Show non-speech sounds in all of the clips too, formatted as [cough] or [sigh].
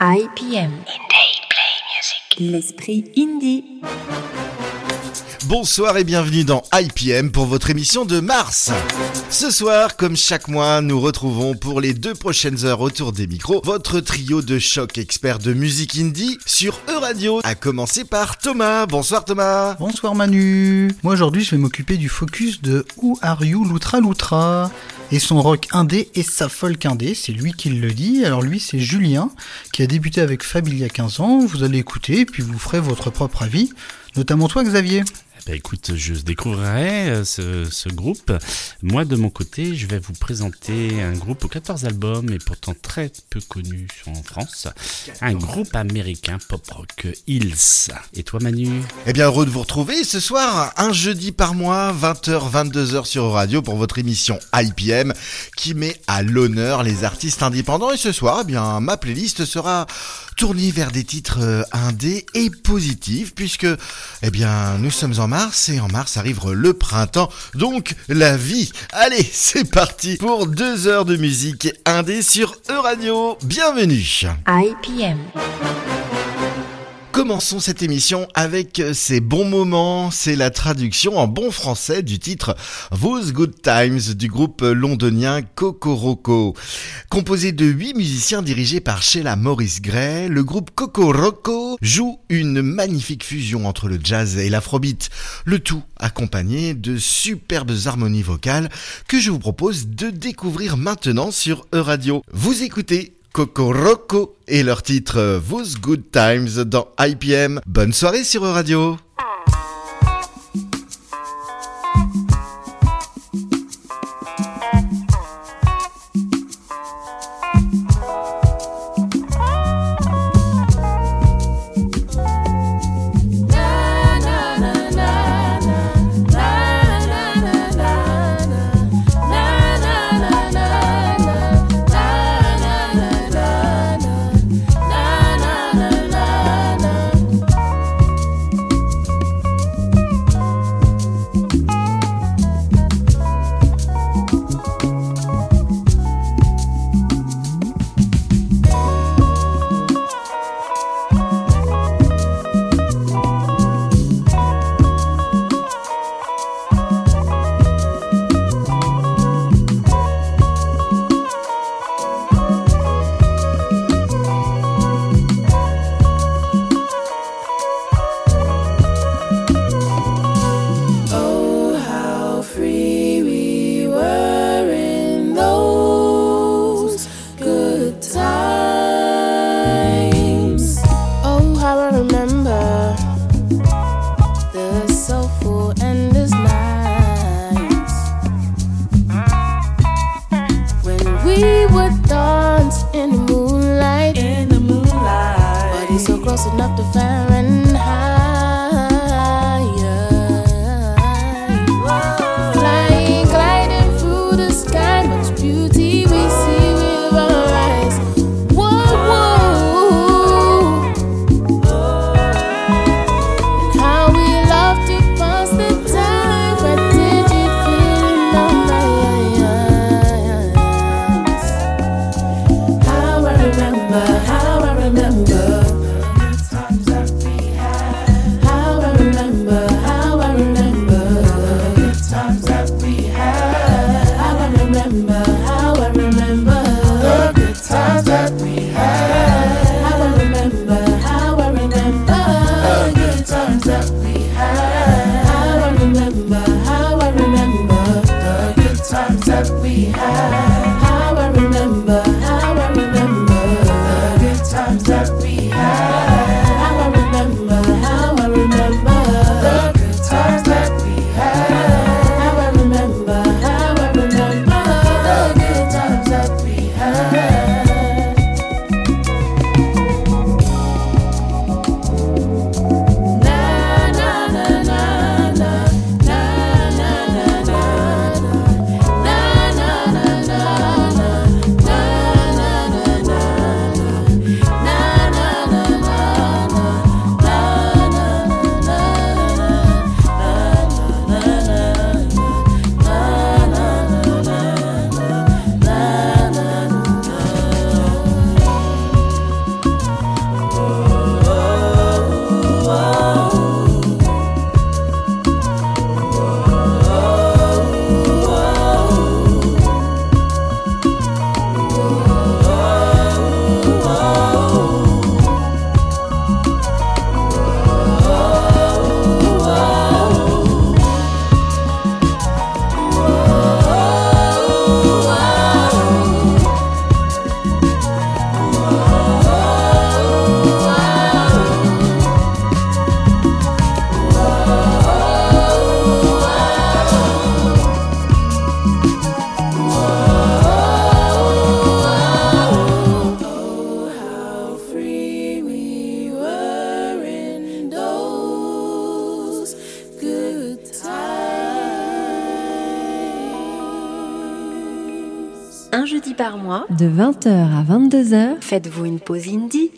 IPM. L'esprit indie. Bonsoir et bienvenue dans IPM pour votre émission de mars. Ce soir, comme chaque mois, nous retrouvons pour les deux prochaines heures autour des micros votre trio de choc experts de musique indie sur E-Radio. À commencer par Thomas. Bonsoir Thomas. Bonsoir Manu. Moi aujourd'hui je vais m'occuper du focus de Who Are You Loutra Loutra et son rock indé et sa folk indé, c'est lui qui le dit. Alors lui c'est Julien qui a débuté avec Fab il y a 15 ans. Vous allez écouter et puis vous ferez votre propre avis, notamment toi Xavier. Bah, écoute, je découvrirai euh, ce, groupe. Moi, de mon côté, je vais vous présenter un groupe aux 14 albums et pourtant très peu connu en France. Un groupe américain pop-rock, Hills. Et toi, Manu? Eh bien, heureux de vous retrouver ce soir, un jeudi par mois, 20h, 22h sur Radio pour votre émission IPM qui met à l'honneur les artistes indépendants. Et ce soir, eh bien, ma playlist sera tournée vers des titres euh, indés et positifs puisque, eh bien, nous sommes en mars et en mars arrive le printemps, donc la vie. Allez, [laughs] c'est parti pour deux heures de musique indé sur E-Radio. Bienvenue. IPM. Commençons cette émission avec ces bons moments. C'est la traduction en bon français du titre Those Good Times du groupe londonien Kokoroko. Composé de huit musiciens dirigés par Sheila Morris Gray, le groupe Kokoroko joue une magnifique fusion entre le jazz et l'afrobeat. Le tout accompagné de superbes harmonies vocales que je vous propose de découvrir maintenant sur E-Radio. Vous écoutez Kokoroko et leur titre Those Good Times dans IPM. Bonne soirée sur Radio. de 20h à 22h, faites-vous une pause indie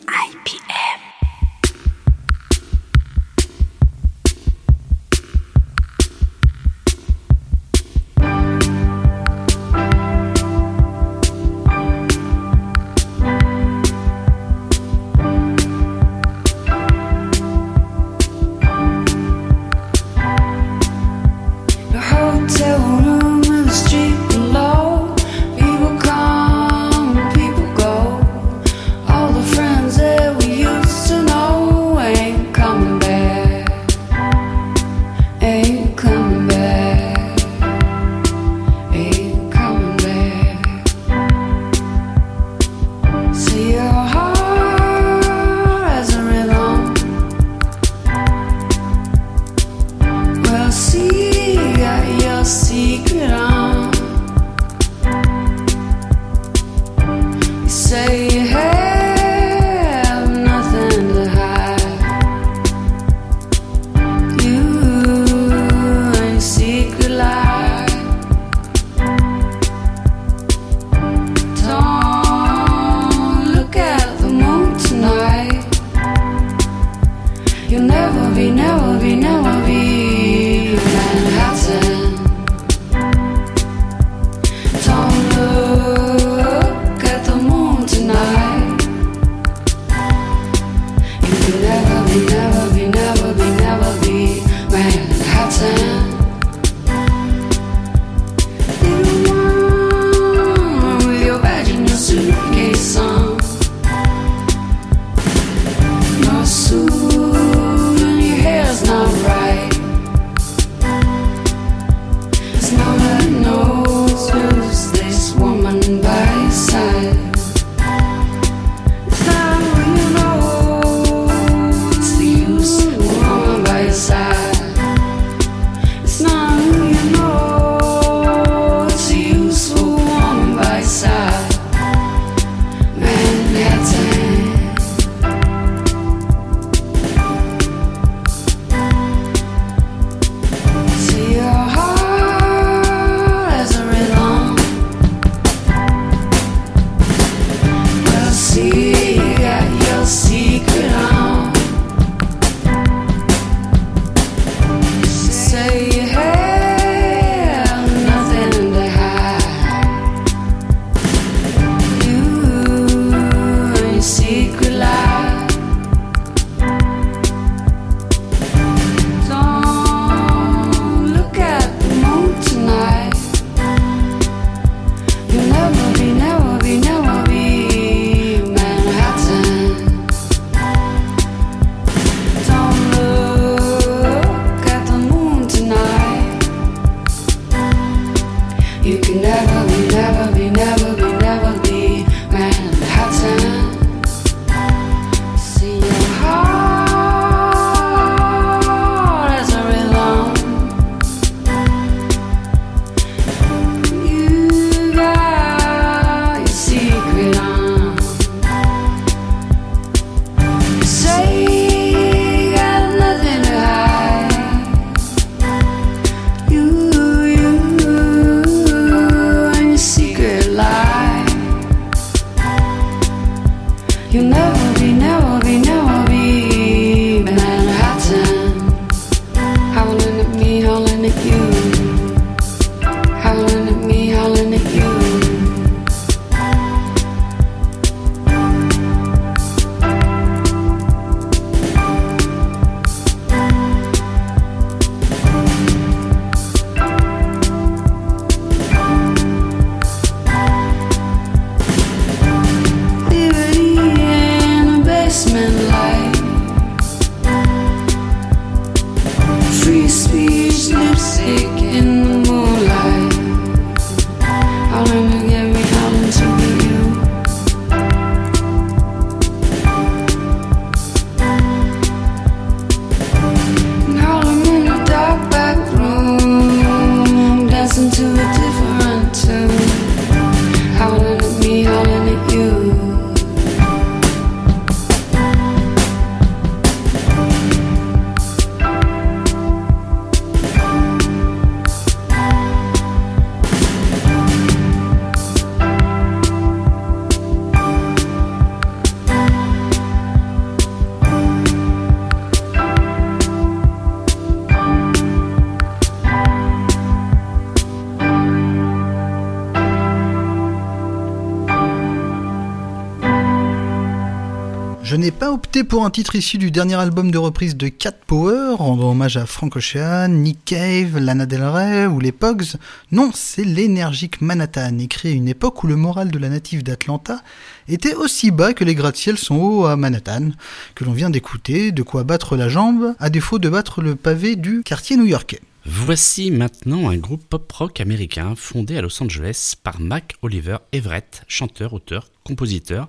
Je n'ai pas opté pour un titre issu du dernier album de reprise de Cat Power, rendant hommage à Frank Ocean, Nick Cave, Lana Del Rey ou les Pogs. Non, c'est l'énergique Manhattan, écrit à une époque où le moral de la native d'Atlanta était aussi bas que les gratte-ciels sont hauts à Manhattan, que l'on vient d'écouter, de quoi battre la jambe, à défaut de battre le pavé du quartier new-yorkais. Voici maintenant un groupe pop-rock américain fondé à Los Angeles par Mac Oliver Everett, chanteur, auteur, compositeur,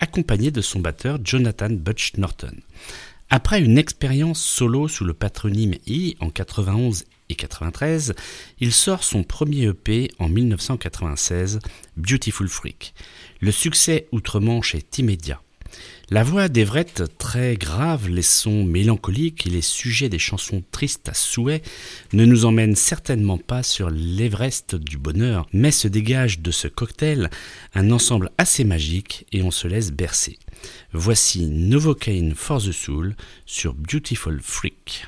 accompagné de son batteur Jonathan Butch Norton. Après une expérience solo sous le patronyme E en 91 et 93, il sort son premier EP en 1996, Beautiful Freak. Le succès outre-Manche est immédiat. La voix d'Everett, très grave, les sons mélancoliques et les sujets des chansons tristes à souhait ne nous emmènent certainement pas sur l'Everest du bonheur, mais se dégage de ce cocktail un ensemble assez magique et on se laisse bercer. Voici Novocaine for the Soul sur Beautiful Freak.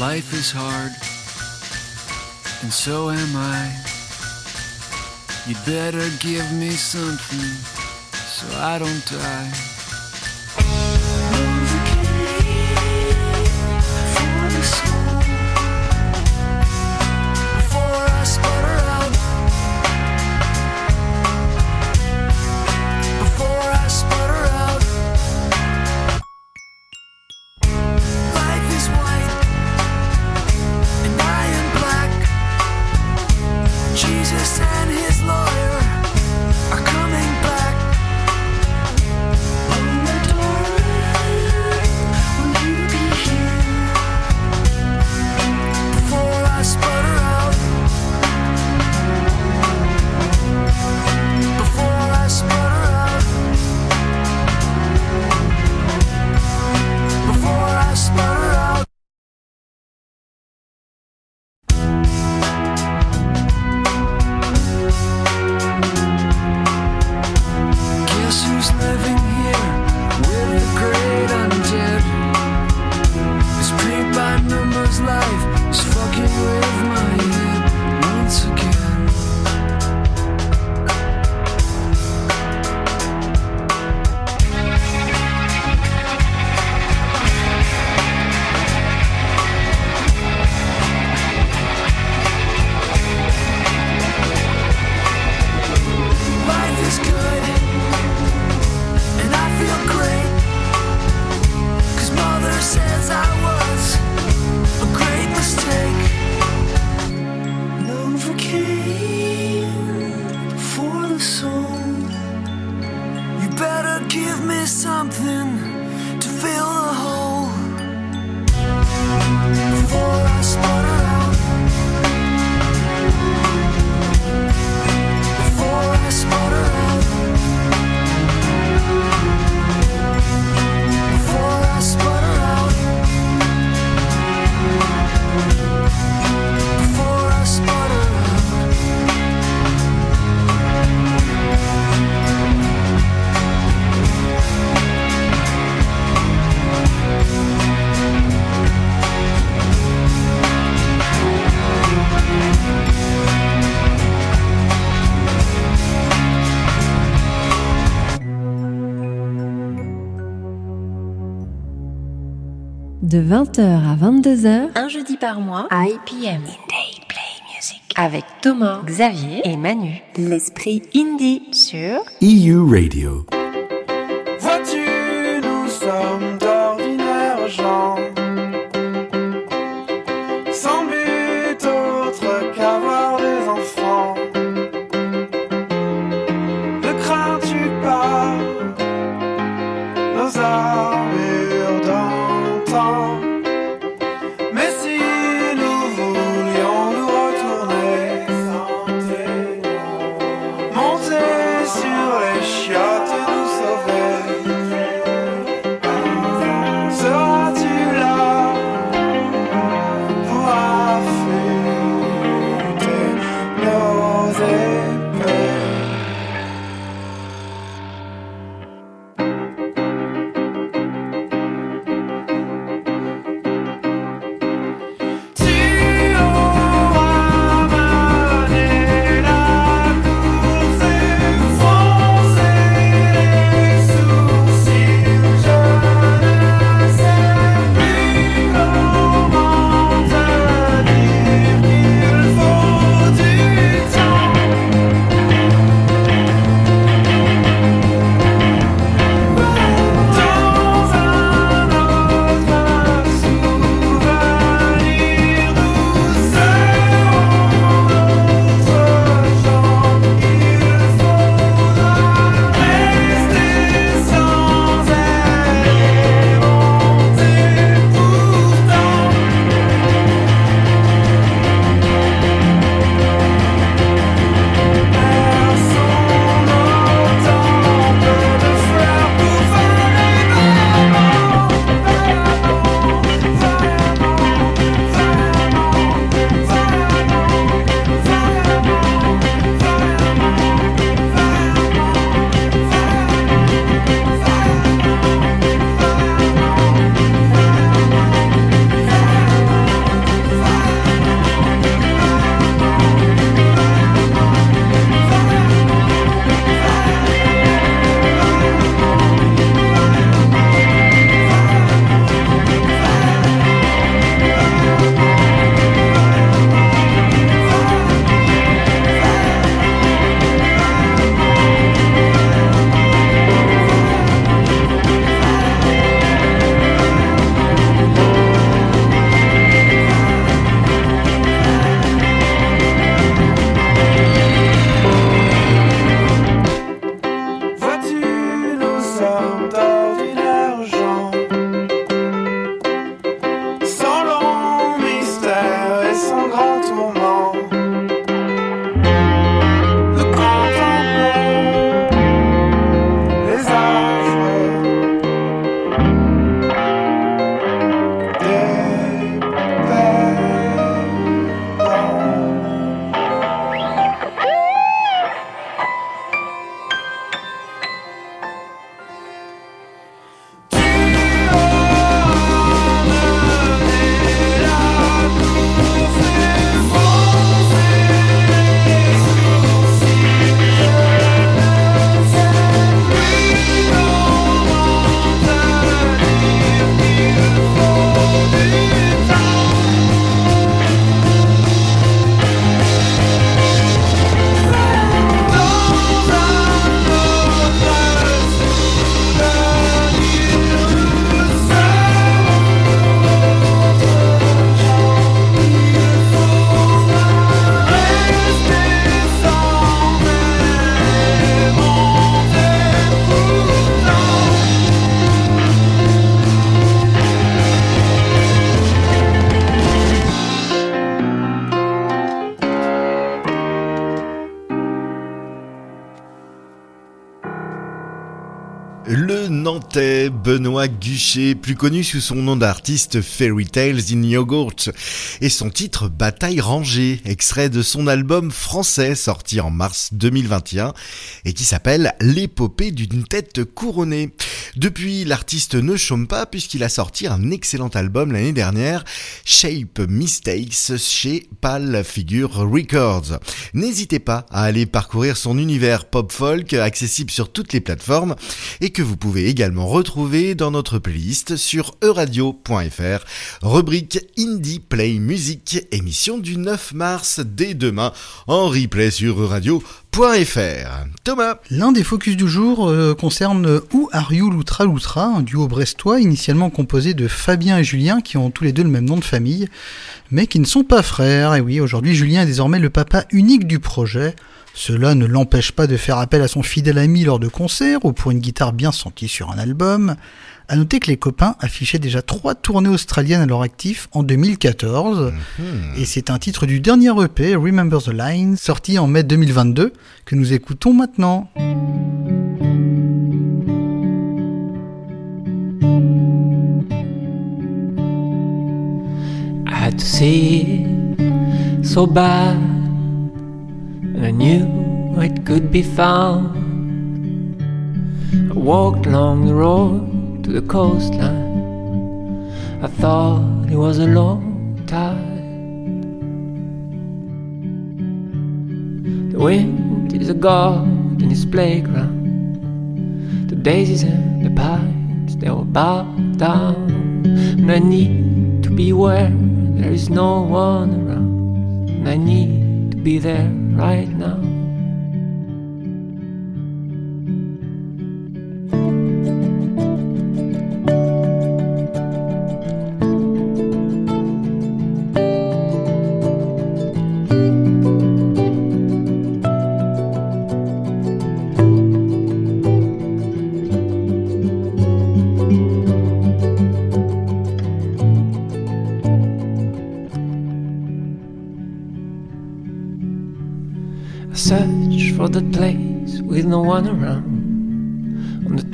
Life is hard, and so am I. You'd better give me something so I don't die. De 20h à 22h, Un jeudi par mois, IPM. Indie Play Music. Avec Thomas, Xavier et Manu. L'esprit indie sur EU Radio. Benoît Guchet, plus connu sous son nom d'artiste Fairy Tales in Yogurt, et son titre Bataille rangée, extrait de son album français sorti en mars 2021 et qui s'appelle L'épopée d'une tête couronnée. Depuis, l'artiste ne chôme pas puisqu'il a sorti un excellent album l'année dernière, Shape Mistakes, chez Pal Figure Records. N'hésitez pas à aller parcourir son univers pop-folk accessible sur toutes les plateformes et que vous pouvez également retrouver dans notre playlist sur euradio.fr, rubrique Indie Play Music, émission du 9 mars dès demain en replay sur euradio.fr. Thomas L'un des focus du jour euh, concerne Où Are You Loutra Loutra, un duo brestois initialement composé de Fabien et Julien qui ont tous les deux le même nom de famille, mais qui ne sont pas frères. Et oui, aujourd'hui Julien est désormais le papa unique du projet. Cela ne l'empêche pas de faire appel à son fidèle ami lors de concerts ou pour une guitare bien sentie sur un album. À noter que les copains affichaient déjà trois tournées australiennes à leur actif en 2014. Et c'est un titre du dernier EP, Remember the Line, sorti en mai 2022, que nous écoutons maintenant. I had to see it so bad, and I knew it could be found. I walked along the road to the coastline. I thought it was a long tide. The wind is a god in his playground. The daisies and the pines, they all bow down. And I need to be where there is no one around. And I need to be there right now.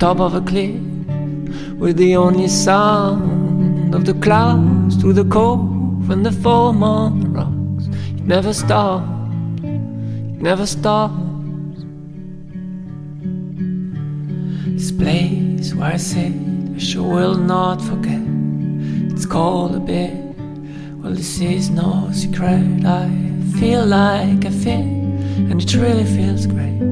Top of a cliff, with the only sound of the clouds through the cove and the foam on the rocks. It never stops, it never stops. This place where I sit, I sure will not forget. It's called a bed. Well, this is no secret. I feel like I fit, and it really feels great.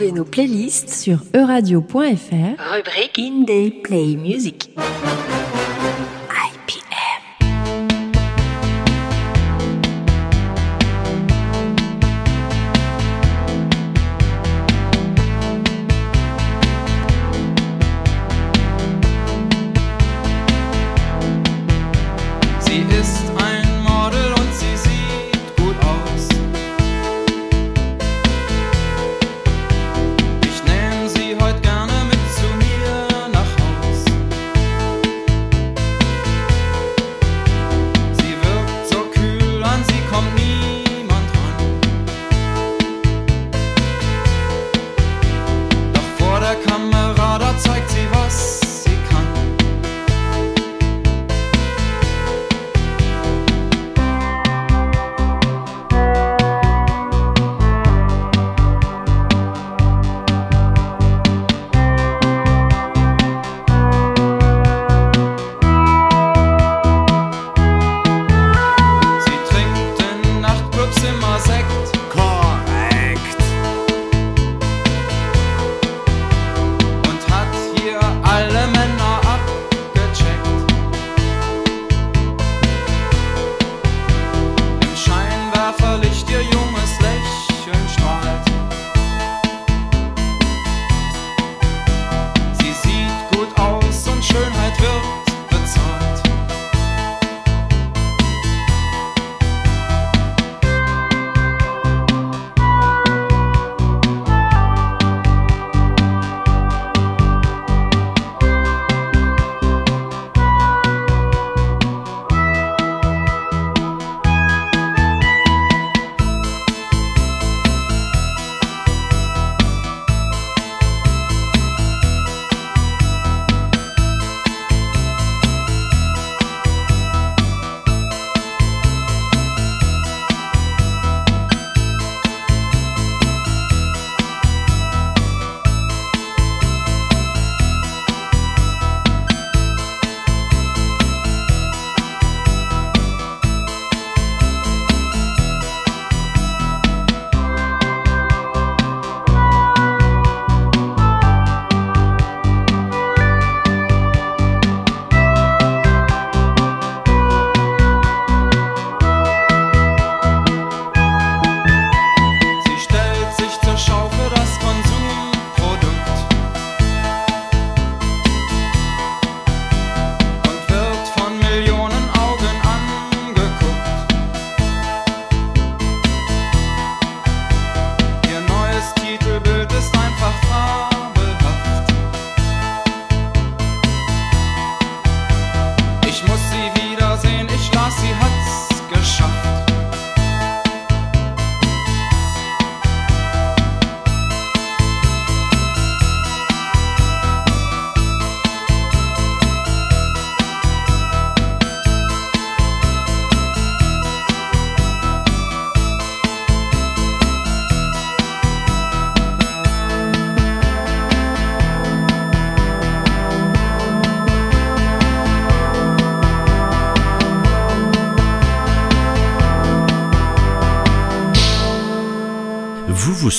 Retrouvez nos playlists sur euradio.fr, rubrique Indie Play Music.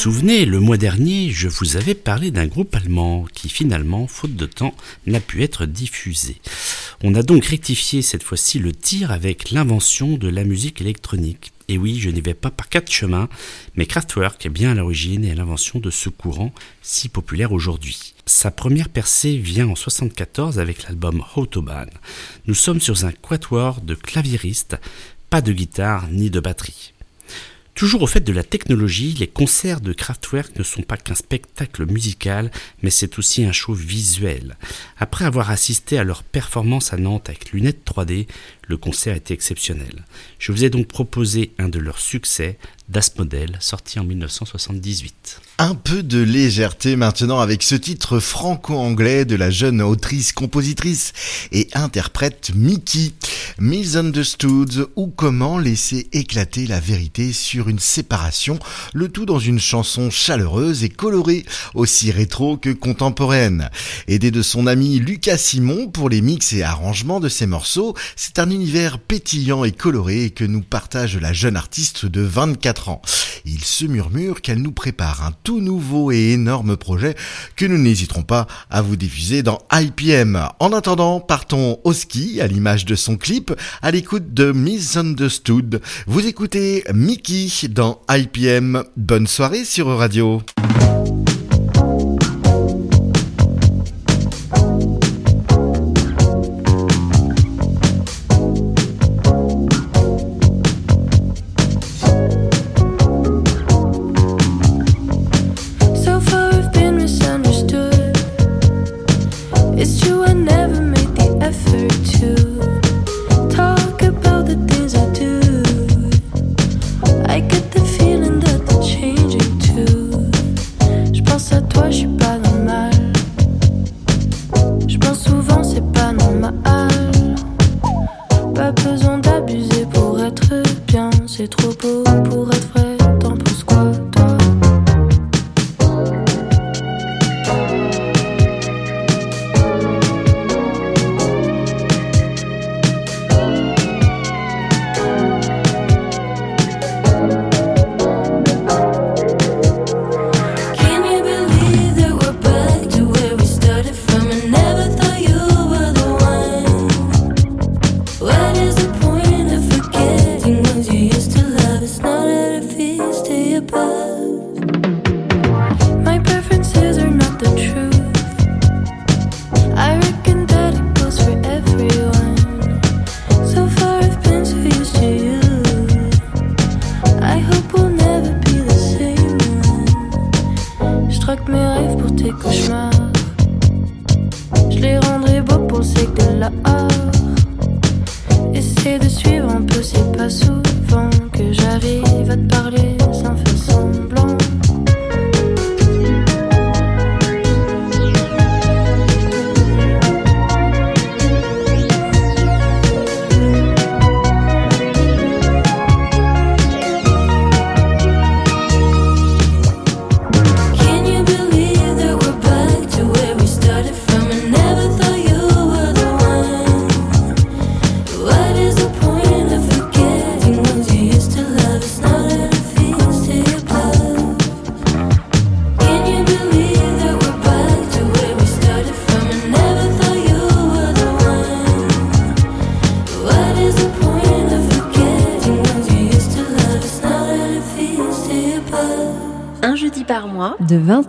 Souvenez, le mois dernier, je vous avais parlé d'un groupe allemand qui finalement, faute de temps, n'a pu être diffusé. On a donc rectifié cette fois-ci le tir avec l'invention de la musique électronique. Et oui, je n'y vais pas par quatre chemins, mais Kraftwerk est bien à l'origine et à l'invention de ce courant si populaire aujourd'hui. Sa première percée vient en 74 avec l'album Autobahn. Nous sommes sur un quatuor de claviéristes, pas de guitare ni de batterie. Toujours au fait de la technologie, les concerts de Kraftwerk ne sont pas qu'un spectacle musical, mais c'est aussi un show visuel. Après avoir assisté à leur performance à Nantes avec lunettes 3D, le concert était exceptionnel. Je vous ai donc proposé un de leurs succès, Das Model, sorti en 1978. Un peu de légèreté maintenant avec ce titre franco-anglais de la jeune autrice, compositrice et interprète Mickey, Misunderstood ou comment laisser éclater la vérité sur une séparation, le tout dans une chanson chaleureuse et colorée, aussi rétro que contemporaine. Aidé de son ami Lucas Simon pour les mix et arrangements de ses morceaux, c'est un univers pétillant et coloré que nous partage la jeune artiste de 24 ans. Il se murmure qu'elle nous prépare un tout nouveau et énorme projet que nous n'hésiterons pas à vous diffuser dans IPM. En attendant, partons au ski à l'image de son clip à l'écoute de Misunderstood. Vous écoutez Mickey dans IPM. Bonne soirée sur Radio.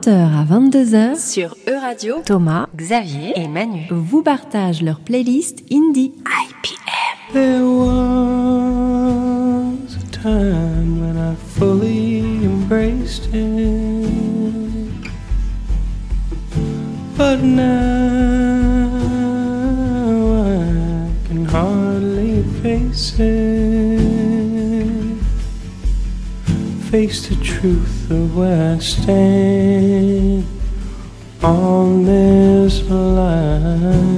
20h à 22h, sur E-Radio, Thomas, Xavier et Manu vous partagent leur playlist indie IPM. There was a time when I fully embraced it. But now I can hardly face it. Face the truth of where I stand on this line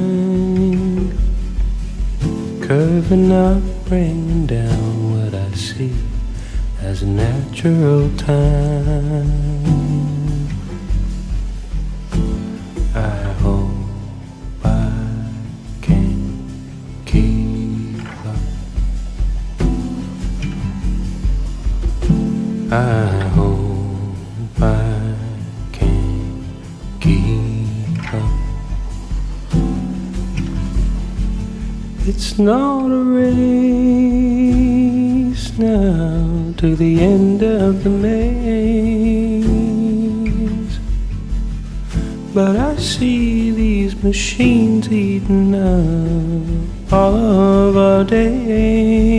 curving up, bringing down what I see as a natural time. I hope I can keep up. It's not a race now to the end of the maze, but I see these machines eating up all of our days.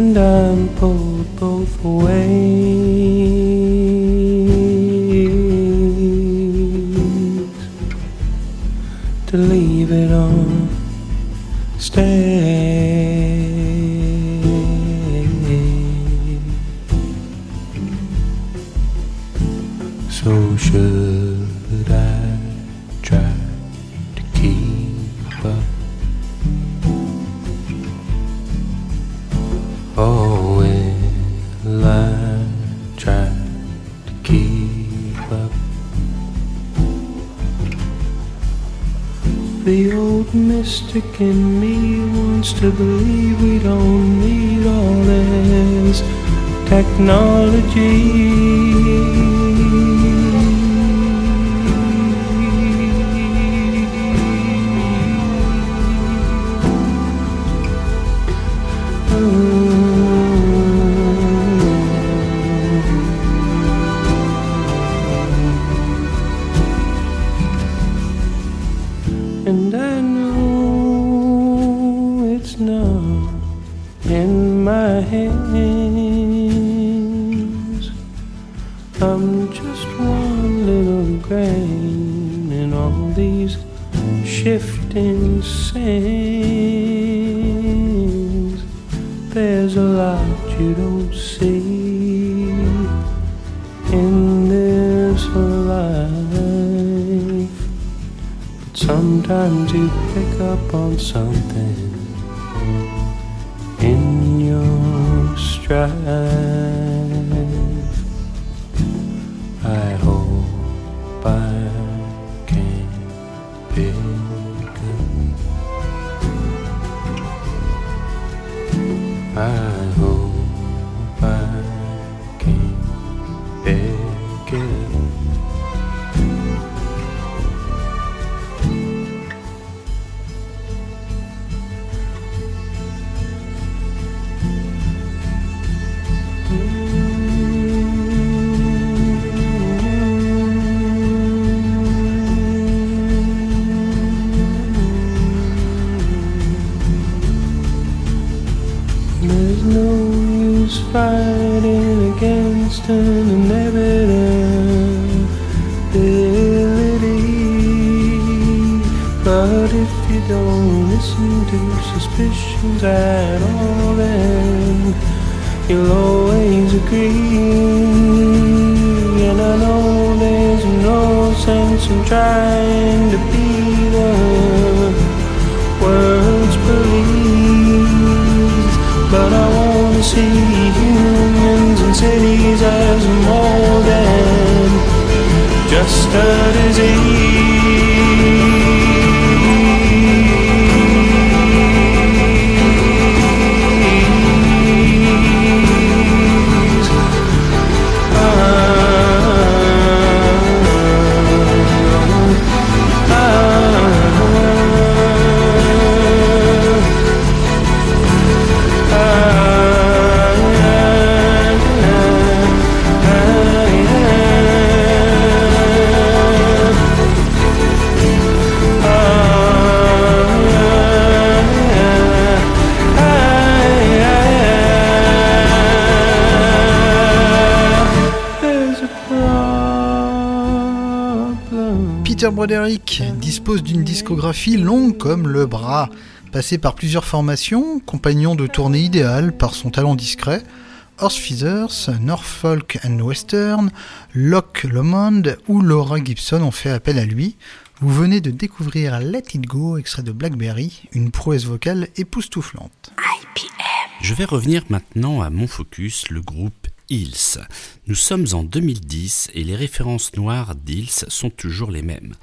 And I'm pulled both ways in me wants to believe we don't need all this And But if you don't listen to suspicions at all, then you'll always agree. And I know there's no sense in trying to be the world's police. But I wanna see humans and cities as more than just a disease. Peter Broderick dispose d'une discographie longue comme le bras. Passé par plusieurs formations, compagnon de tournée idéal par son talent discret, Horse Feathers, Norfolk and Western, Locke Lomond ou Laura Gibson ont fait appel à lui. Vous venez de découvrir Let It Go, extrait de Blackberry, une prouesse vocale époustouflante. Je vais revenir maintenant à mon focus, le groupe Hills. Nous sommes en 2010 et les références noires d'Hills sont toujours les mêmes.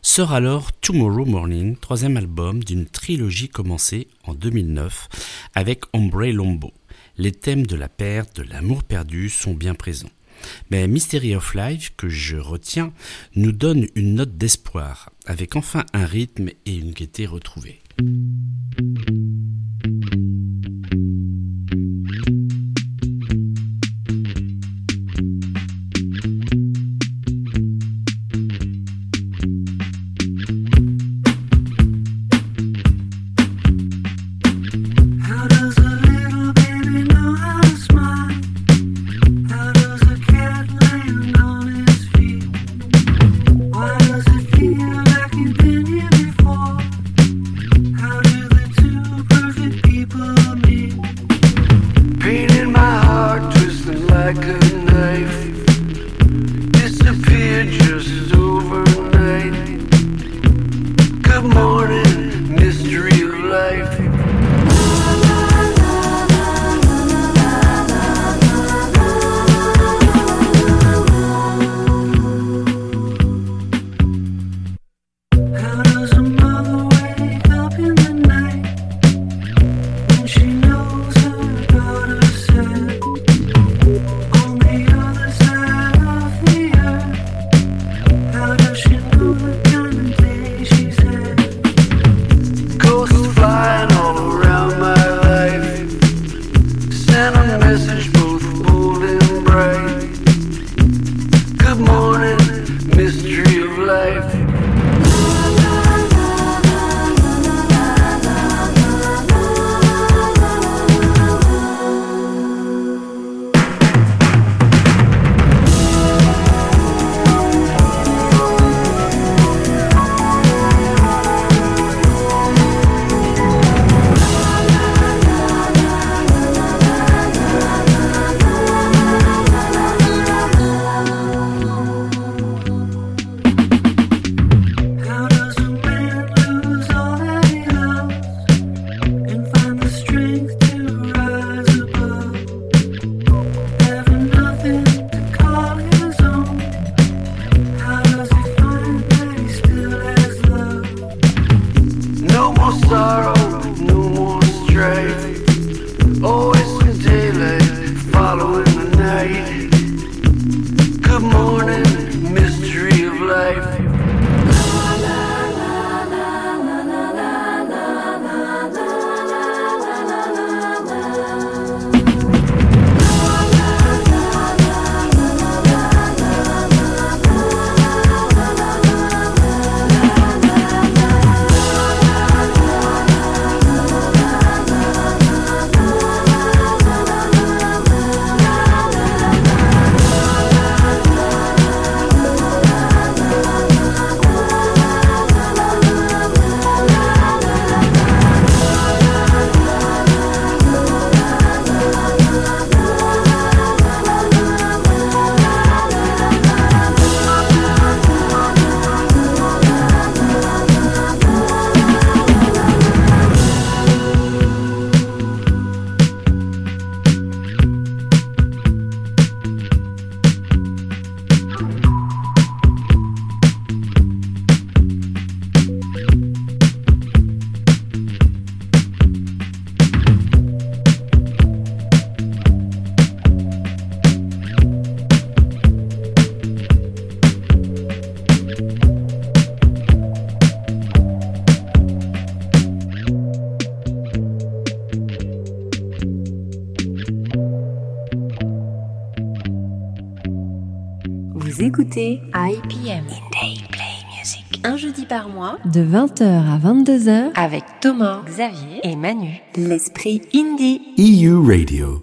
Sort alors Tomorrow Morning, troisième album d'une trilogie commencée en 2009 avec Ombre Lombo. Les thèmes de la perte, de l'amour perdu sont bien présents. Mais Mystery of Life, que je retiens, nous donne une note d'espoir, avec enfin un rythme et une gaieté retrouvée. IPM Day Play Music. Un jeudi par mois, de 20h à 22h, avec Thomas, Xavier et Manu. L'esprit indie. EU Radio.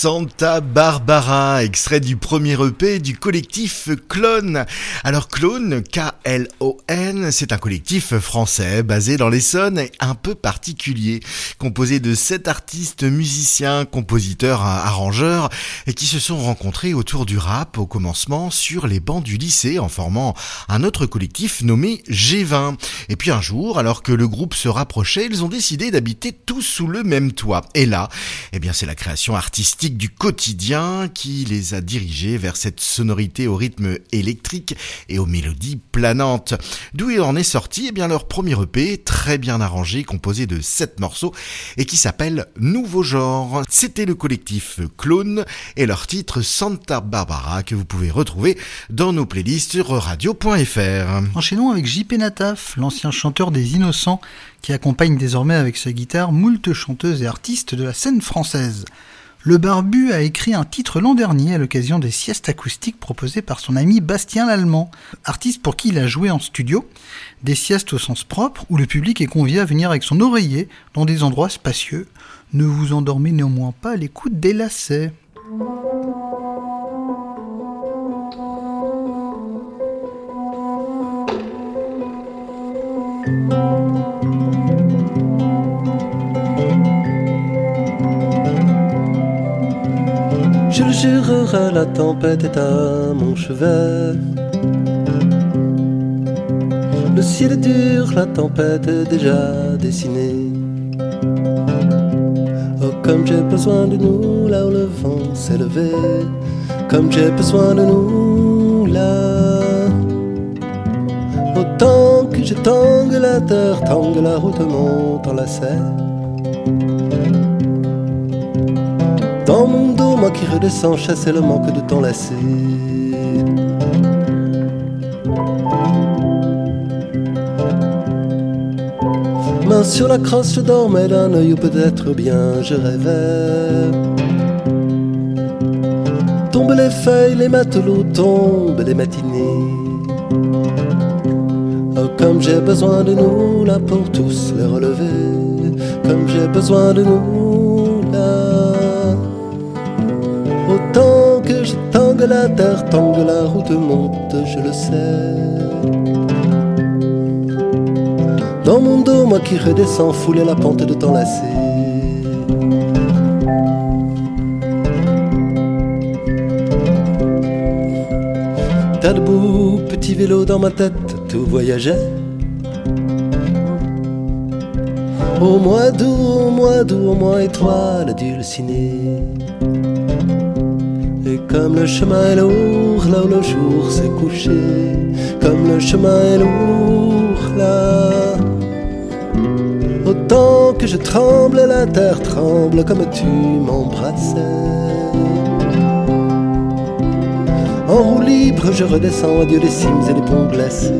Santa Barbara, extrait du premier EP du collectif Clone. Alors Clone, K-L-O-N, c'est un collectif français basé dans l'Essonne et un peu particulier, composé de sept artistes, musiciens, compositeurs, arrangeurs, et qui se sont rencontrés autour du rap au commencement sur les bancs du lycée en formant un autre collectif nommé G20. Et puis un jour, alors que le groupe se rapprochait, ils ont décidé d'habiter tous sous le même toit. Et là, eh bien c'est la création artistique du quotidien qui les a dirigés vers cette sonorité au rythme électrique et aux mélodies planantes. D'où il en est sorti eh bien leur premier EP, très bien arrangé, composé de sept morceaux et qui s'appelle Nouveau Genre. C'était le collectif Clone et leur titre Santa Barbara que vous pouvez retrouver dans nos playlists sur radio.fr. Enchaînons avec JP Nataf, l'ancien chanteur des Innocents, qui accompagne désormais avec sa guitare moult chanteuses et artistes de la scène française. Le Barbu a écrit un titre l'an dernier à l'occasion des siestes acoustiques proposées par son ami Bastien Lallemand, artiste pour qui il a joué en studio, des siestes au sens propre où le public est convié à venir avec son oreiller dans des endroits spacieux. Ne vous endormez néanmoins pas à l'écoute des lacets. Le jurerai, la tempête est à mon chevet. Le ciel est dur, la tempête est déjà dessinée. Oh, comme j'ai besoin de nous là où le vent s'est levé. Comme j'ai besoin de nous là. Autant que je tangue la terre, tangue la route monte en lacet. Mon dos, moi qui redescends, chasser le manque de temps lassé. sur la crosse, je dormais d'un œil ou peut-être bien je rêvais. Tombent les feuilles, les matelots tombent les matinées. Oh, comme j'ai besoin de nous là pour tous les relever. Comme j'ai besoin de nous la terre, tangue la route monte, je le sais. Dans mon dos, moi qui redescends, fouler la pente de lassé. T'as debout, petit vélo dans ma tête, tout voyageait. Au mois d'août, au mois d'août, au mois étoile dulcinée. Comme le chemin est lourd, là où le jour s'est couché, comme le chemin est lourd, là. Autant que je tremble, la terre tremble comme tu m'embrassais. En roue libre, je redescends, adieu les cimes et les ponts glacés.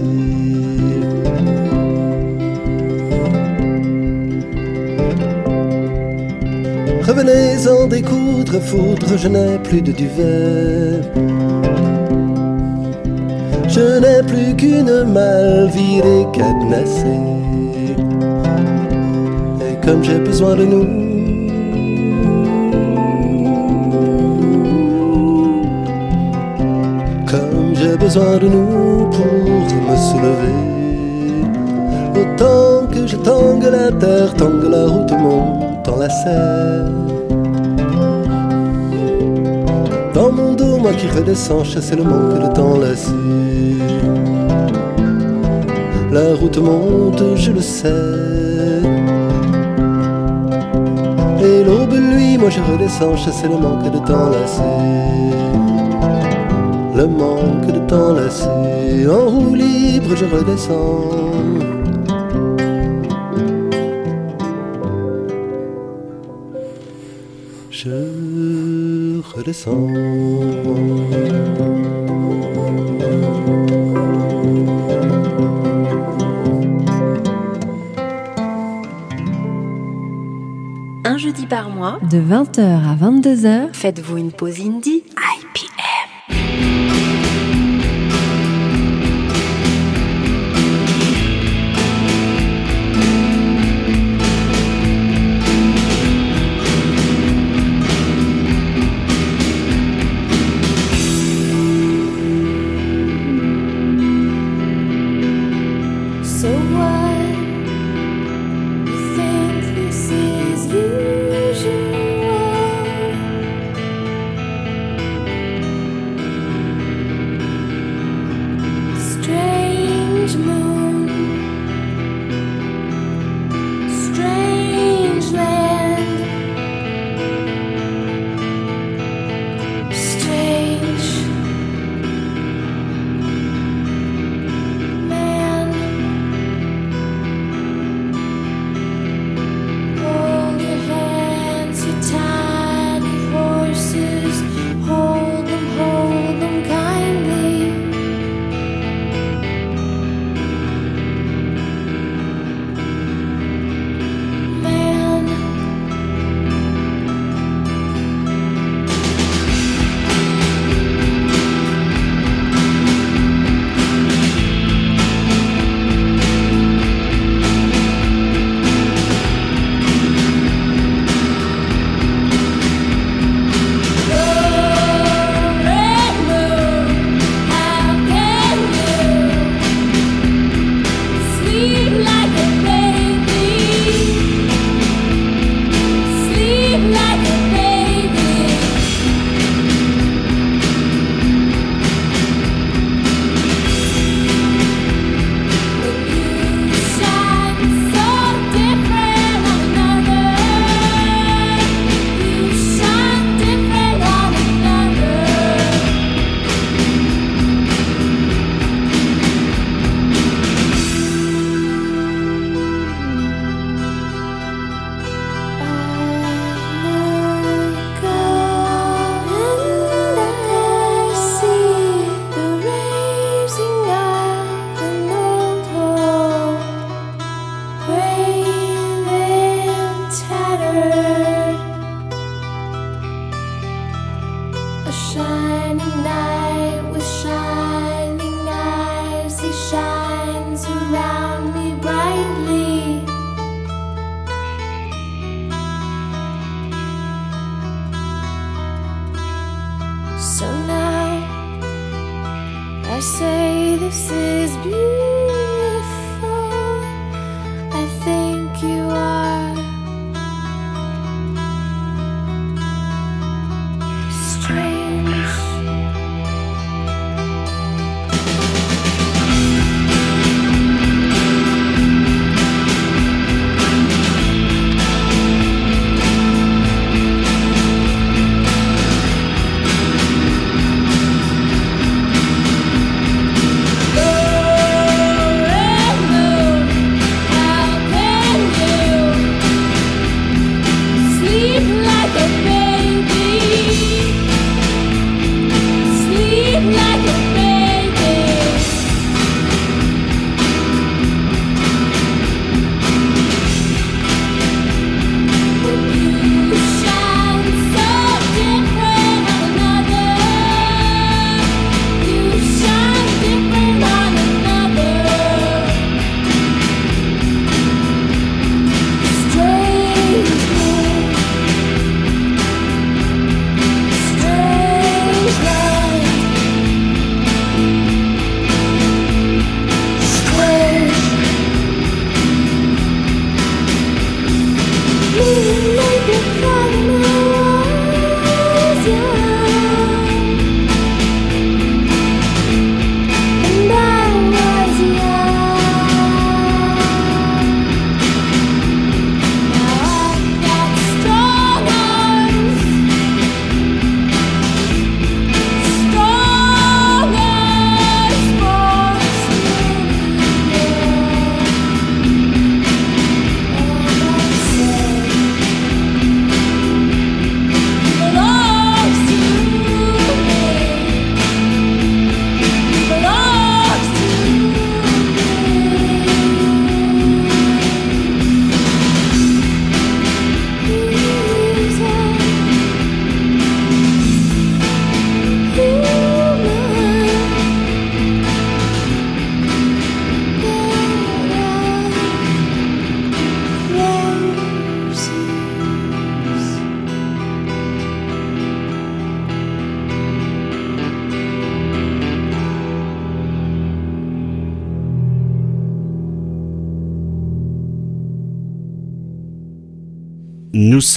Revenez en découdre, foudre, je n'ai plus de duvet. Je n'ai plus qu'une malle virée, cadenassée. Et comme j'ai besoin de nous, comme j'ai besoin de nous pour me soulever. Autant que je tangue la terre, tangue la route, en la serre. Qui redescends, chasser le manque de temps lassé. La route monte, je le sais. Et l'aube, lui, moi je redescends, chasser le manque de temps lassé. Le manque de temps lassé. En roue libre, je redescends. Je redescends. Mois, de 20h à 22h, faites-vous une pause indie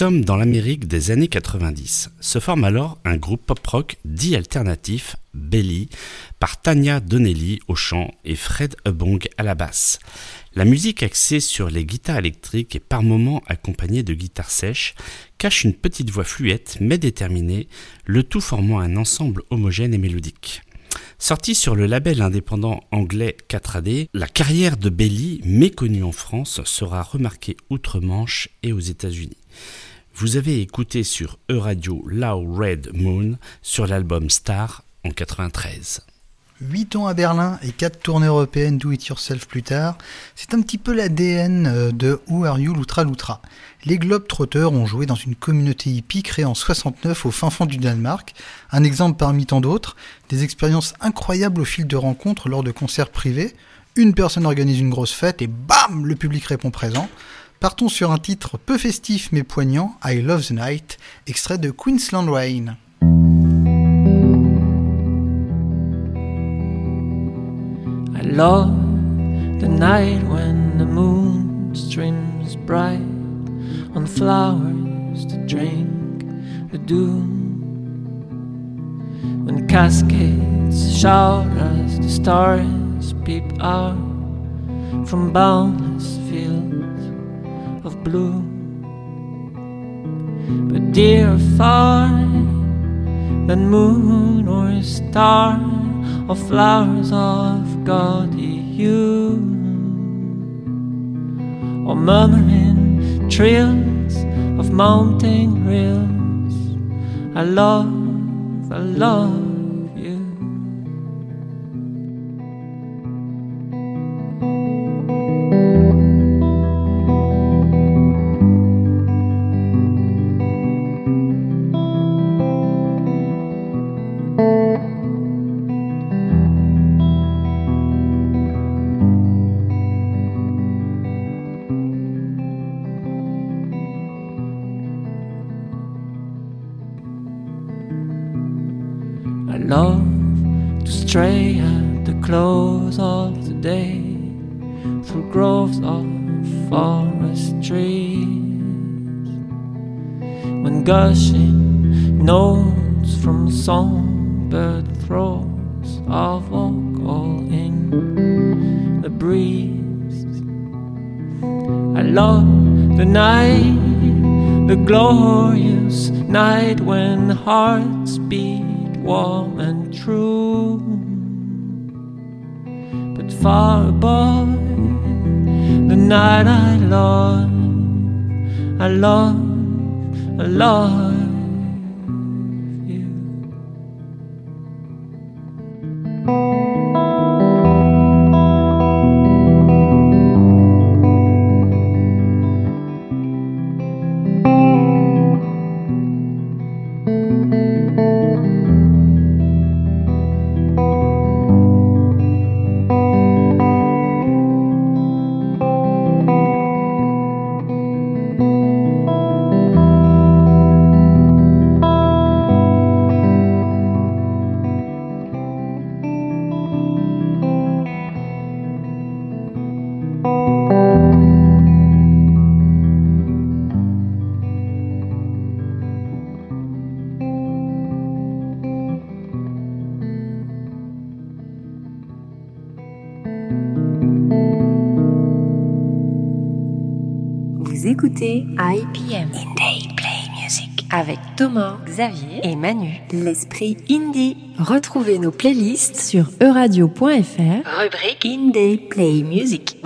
dans l'Amérique des années 90. Se forme alors un groupe pop-rock dit alternatif, Belly, par Tanya Donnelly au chant et Fred Hubong à la basse. La musique axée sur les guitares électriques et par moments accompagnée de guitares sèches cache une petite voix fluette mais déterminée, le tout formant un ensemble homogène et mélodique. Sorti sur le label indépendant anglais 4AD, la carrière de Belly, méconnue en France, sera remarquée outre-Manche et aux États-Unis. Vous avez écouté sur E-Radio Low Red Moon sur l'album Star en 93. 8 ans à Berlin et 4 tournées européennes Do It Yourself plus tard, c'est un petit peu l'ADN euh, de Who Are You Loutra Loutra. Les Globetrotters ont joué dans une communauté hippie créée en 69 au fin fond du Danemark, un exemple parmi tant d'autres, des expériences incroyables au fil de rencontres lors de concerts privés, une personne organise une grosse fête et bam, le public répond présent. Partons sur un titre peu festif mais poignant, I Love the Night, extrait de Queensland Rain. I love the night when the moon streams bright on flowers to drink the dew. When cascades shout as the stars peep out from boundless fields blue. But dear far than moon or star or flowers of gaudy hue or murmuring trills of mountain rills I love, I love of the day through groves of forest trees. When gushing notes from songbird throats of walk all in the breeze. I love the night, the glorious night when hearts beat warm and true. But far above the night I love, I love, I love. Thomas, Xavier et Manu. L'esprit indie. Retrouvez nos playlists sur euradio.fr. Rubrique Indie Play Music.